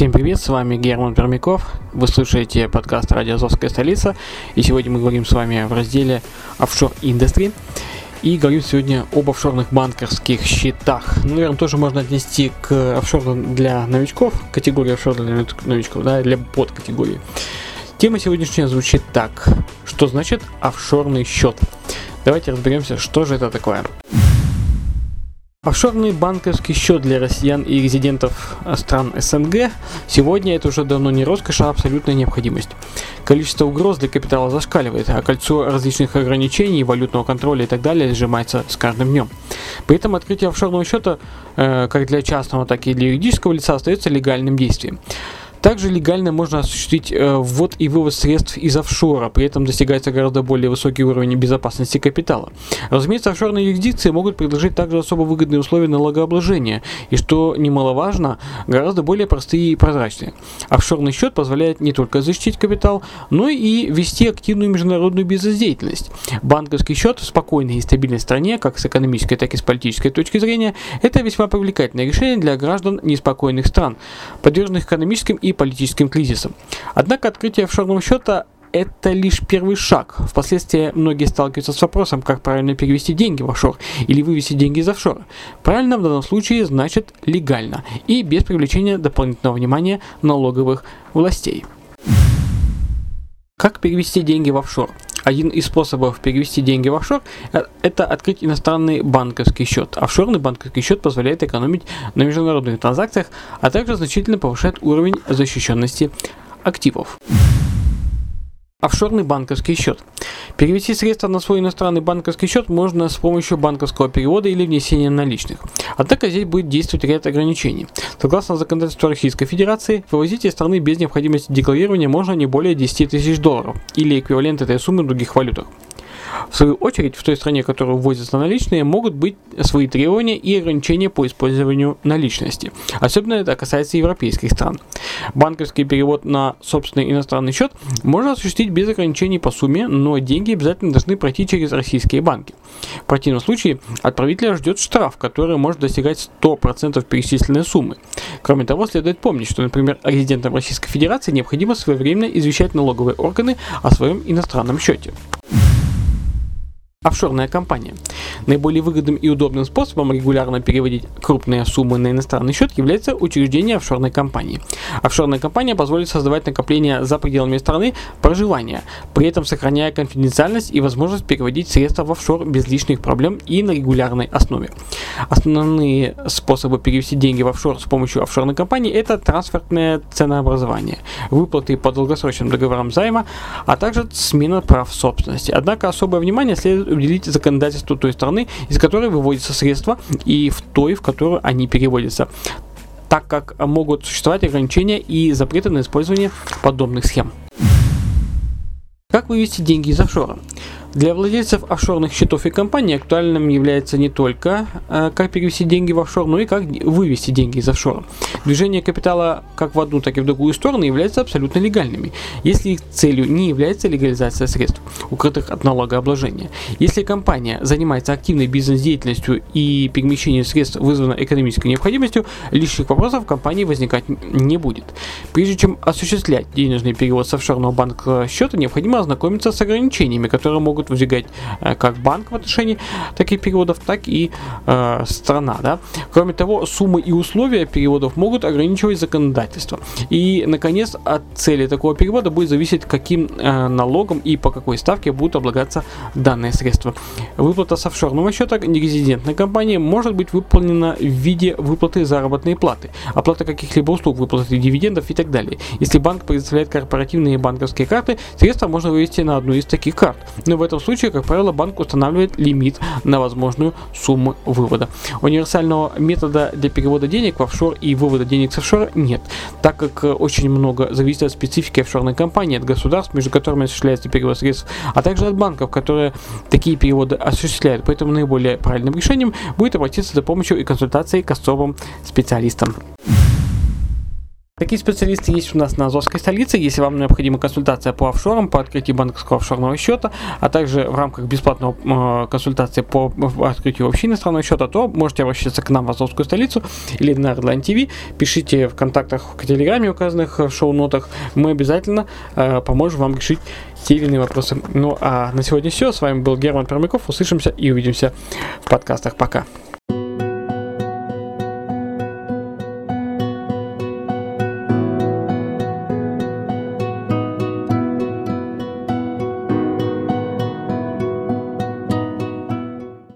Всем привет, с вами Герман Пермяков. Вы слушаете подкаст «Радио Азовская столица». И сегодня мы говорим с вами в разделе «Офшор Индустрии». И говорим сегодня об офшорных банковских счетах. Ну, наверное, тоже можно отнести к офшору для новичков, категории офшор для новичков, да, для подкатегории. Тема сегодняшняя звучит так. Что значит офшорный счет? Давайте разберемся, что же это такое. Офшорный банковский счет для россиян и резидентов стран СНГ сегодня это уже давно не роскошь, а абсолютная необходимость. Количество угроз для капитала зашкаливает, а кольцо различных ограничений, валютного контроля и так далее сжимается с каждым днем. При этом открытие офшорного счета э, как для частного, так и для юридического лица остается легальным действием. Также легально можно осуществить э, ввод и вывод средств из офшора, при этом достигается гораздо более высокий уровень безопасности капитала. Разумеется, офшорные юрисдикции могут предложить также особо выгодные условия налогообложения, и что немаловажно, гораздо более простые и прозрачные. Офшорный счет позволяет не только защитить капитал, но и вести активную международную бизнес-деятельность. Банковский счет в спокойной и стабильной стране, как с экономической, так и с политической точки зрения, это весьма привлекательное решение для граждан неспокойных стран, подверженных экономическим и политическим кризисом. Однако открытие офшорного счета это лишь первый шаг. Впоследствии многие сталкиваются с вопросом, как правильно перевести деньги в офшор или вывести деньги из офшора. Правильно в данном случае значит легально и без привлечения дополнительного внимания налоговых властей. Как перевести деньги в офшор? Один из способов перевести деньги в офшор э, – это открыть иностранный банковский счет. Офшорный банковский счет позволяет экономить на международных транзакциях, а также значительно повышает уровень защищенности активов. Офшорный банковский счет. Перевести средства на свой иностранный банковский счет можно с помощью банковского перевода или внесения наличных. Однако здесь будет действовать ряд ограничений. Согласно законодательству Российской Федерации, вывозить из страны без необходимости декларирования можно не более 10 тысяч долларов или эквивалент этой суммы в других валютах. В свою очередь, в той стране, которую ввозятся наличные, могут быть свои требования и ограничения по использованию наличности. Особенно это касается европейских стран. Банковский перевод на собственный иностранный счет можно осуществить без ограничений по сумме, но деньги обязательно должны пройти через российские банки. В противном случае отправителя ждет штраф, который может достигать 100% перечисленной суммы. Кроме того, следует помнить, что, например, резидентам Российской Федерации необходимо своевременно извещать налоговые органы о своем иностранном счете. Офшорная компания. Наиболее выгодным и удобным способом регулярно переводить крупные суммы на иностранный счет является учреждение офшорной компании. Офшорная компания позволит создавать накопления за пределами страны проживания, при этом сохраняя конфиденциальность и возможность переводить средства в офшор без лишних проблем и на регулярной основе. Основные способы перевести деньги в офшор с помощью офшорной компании это трансферное ценообразование, выплаты по долгосрочным договорам займа, а также смена прав собственности. Однако особое внимание следует уделить законодательству той страны, из которой выводятся средства, и в той, в которую они переводятся так как могут существовать ограничения и запреты на использование подобных схем. Как вывести деньги из офшора? Для владельцев офшорных счетов и компаний актуальным является не только э, как перевести деньги в офшор, но и как вывести деньги из офшора. Движение капитала как в одну, так и в другую сторону являются абсолютно легальными, если их целью не является легализация средств, укрытых от налогообложения. Если компания занимается активной бизнес-деятельностью и перемещением средств вызвано экономической необходимостью, лишних вопросов в компании возникать не будет. Прежде чем осуществлять денежный перевод с офшорного банка счета, необходимо ознакомиться с ограничениями, которые могут могут выдвигать э, как банк в отношении таких переводов, так и э, страна. Да? Кроме того, суммы и условия переводов могут ограничивать законодательство. И, наконец, от цели такого перевода будет зависеть, каким э, налогом и по какой ставке будут облагаться данные средства. Выплата с офшорного счета нерезидентной компании может быть выполнена в виде выплаты заработной платы, оплата каких-либо услуг, выплаты дивидендов и так далее. Если банк предоставляет корпоративные банковские карты, средства можно вывести на одну из таких карт. Но в этом случае, как правило, банк устанавливает лимит на возможную сумму вывода. Универсального метода для перевода денег в офшор и вывода денег с офшора нет, так как э, очень много зависит от специфики офшорной компании, от государств, между которыми осуществляется перевод средств, а также от банков, которые такие переводы осуществляют. Поэтому наиболее правильным решением будет обратиться за помощью и консультацией к особым специалистам. Такие специалисты есть у нас на Азовской столице. Если вам необходима консультация по офшорам, по открытию банковского офшорного счета, а также в рамках бесплатного э, консультации по открытию вообще иностранного счета, то можете обращаться к нам в Азовскую столицу или на Redline TV. Пишите в контактах в Телеграме, указанных в шоу-нотах. Мы обязательно э, поможем вам решить те или иные вопросы. Ну а на сегодня все. С вами был Герман Пермяков. Услышимся и увидимся в подкастах. Пока.